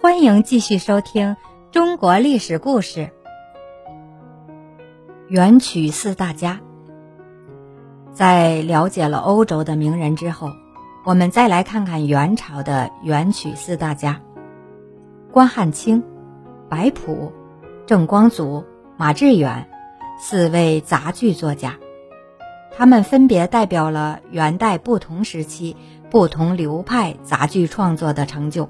欢迎继续收听中国历史故事。元曲四大家，在了解了欧洲的名人之后，我们再来看看元朝的元曲四大家：关汉卿、白朴、郑光祖、马致远四位杂剧作家。他们分别代表了元代不同时期、不同流派杂剧创作的成就。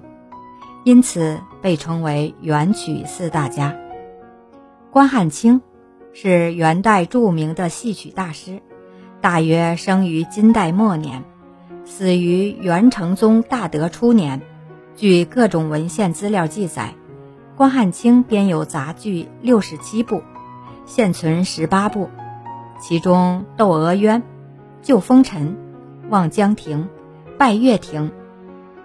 因此被称为元曲四大家。关汉卿是元代著名的戏曲大师，大约生于金代末年，死于元成宗大德初年。据各种文献资料记载，关汉卿编有杂剧六十七部，现存十八部，其中《窦娥冤》《救风尘》《望江亭》《拜月亭》《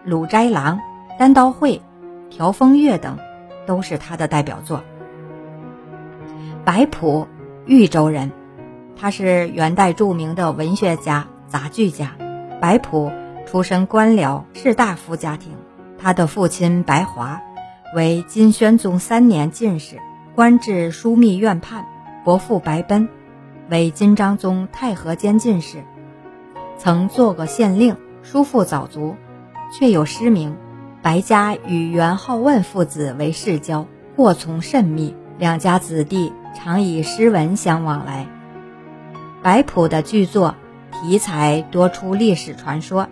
鲁斋郎》《单刀会》。《调风月》等都是他的代表作。白朴，豫州人，他是元代著名的文学家、杂剧家。白朴出身官僚士大夫家庭，他的父亲白华为金宣宗三年进士，官至枢密院判；伯父白奔为金章宗太和监进士，曾做过县令，叔父早卒，却有失明。白家与元好问父子为世交，过从甚密，两家子弟常以诗文相往来。白朴的剧作题材多出历史传说，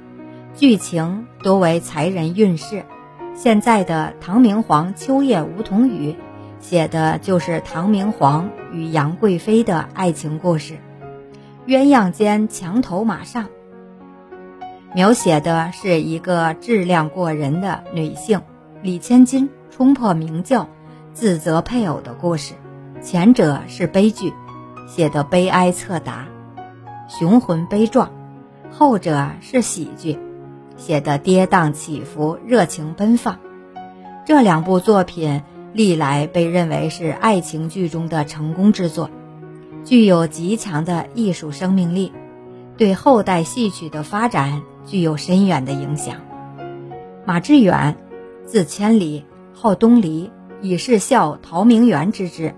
剧情多为才人轶事。现在的唐明皇秋夜梧桐雨，写的就是唐明皇与杨贵妃的爱情故事，鸳鸯间墙头马上。描写的是一个质量过人的女性李千金冲破明教，自责配偶的故事。前者是悲剧，写的悲哀侧达，雄浑悲壮；后者是喜剧，写的跌宕起伏，热情奔放。这两部作品历来被认为是爱情剧中的成功之作，具有极强的艺术生命力，对后代戏曲的发展。具有深远的影响。马致远，字千里，号东篱，以是孝陶明园之志。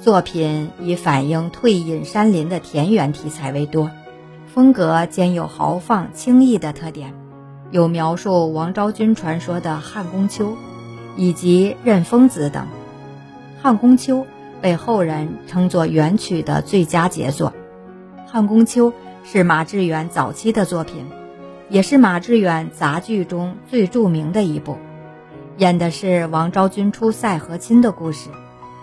作品以反映退隐山林的田园题材为多，风格兼有豪放轻逸的特点，有描述王昭君传说的汉宫秋，以及任疯子等。汉宫秋被后人称作元曲的最佳杰作。汉宫秋是马致远早期的作品。也是马致远杂剧中最著名的一部，演的是王昭君出塞和亲的故事。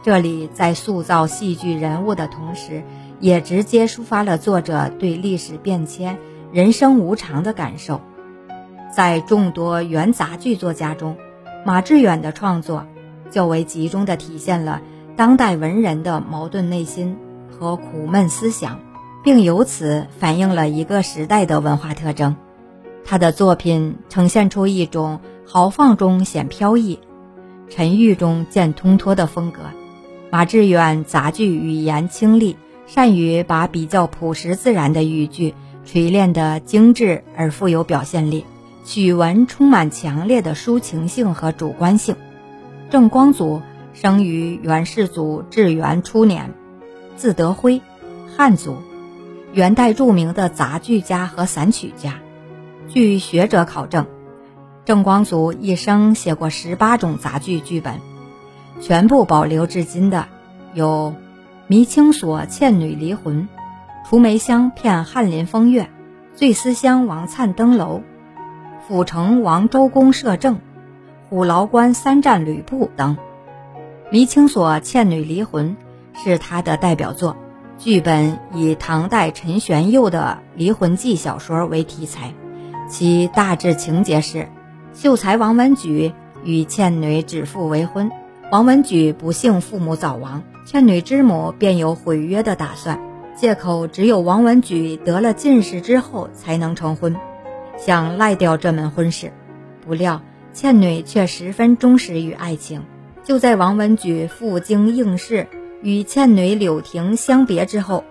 这里在塑造戏剧人物的同时，也直接抒发了作者对历史变迁、人生无常的感受。在众多元杂剧作家中，马致远的创作较为集中地体现了当代文人的矛盾内心和苦闷思想，并由此反映了一个时代的文化特征。他的作品呈现出一种豪放中显飘逸、沉郁中见通脱的风格。马致远杂剧语言清丽，善于把比较朴实自然的语句锤炼得精致而富有表现力，曲文充满强烈的抒情性和主观性。郑光祖生于元世祖至元初年，字德辉，汉族，元代著名的杂剧家和散曲家。据学者考证，郑光祖一生写过十八种杂剧剧本，全部保留至今的有《迷青锁倩女离魂》《除梅香骗翰林风月》《醉思乡王粲登楼》《府城王周公摄政》《虎牢关三战吕布》等。《迷青锁倩女离魂》是他的代表作，剧本以唐代陈玄佑的离魂记小说为题材。其大致情节是：秀才王文举与倩女指腹为婚，王文举不幸父母早亡，倩女之母便有毁约的打算，借口只有王文举得了进士之后才能成婚，想赖掉这门婚事。不料倩女却十分忠实于爱情，就在王文举赴京应试与倩女柳亭相别之后，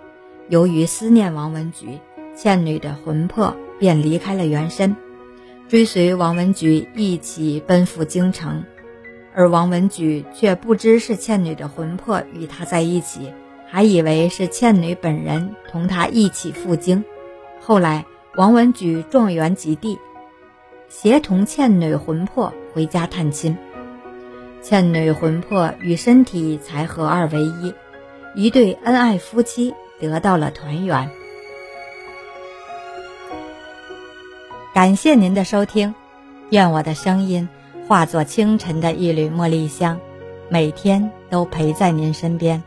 由于思念王文举，倩女的魂魄。便离开了原身，追随王文举一起奔赴京城。而王文举却不知是倩女的魂魄与他在一起，还以为是倩女本人同他一起赴京。后来，王文举状元及第，协同倩女魂魄回家探亲，倩女魂魄与身体才合二为一，一对恩爱夫妻得到了团圆。感谢您的收听，愿我的声音化作清晨的一缕茉莉香，每天都陪在您身边。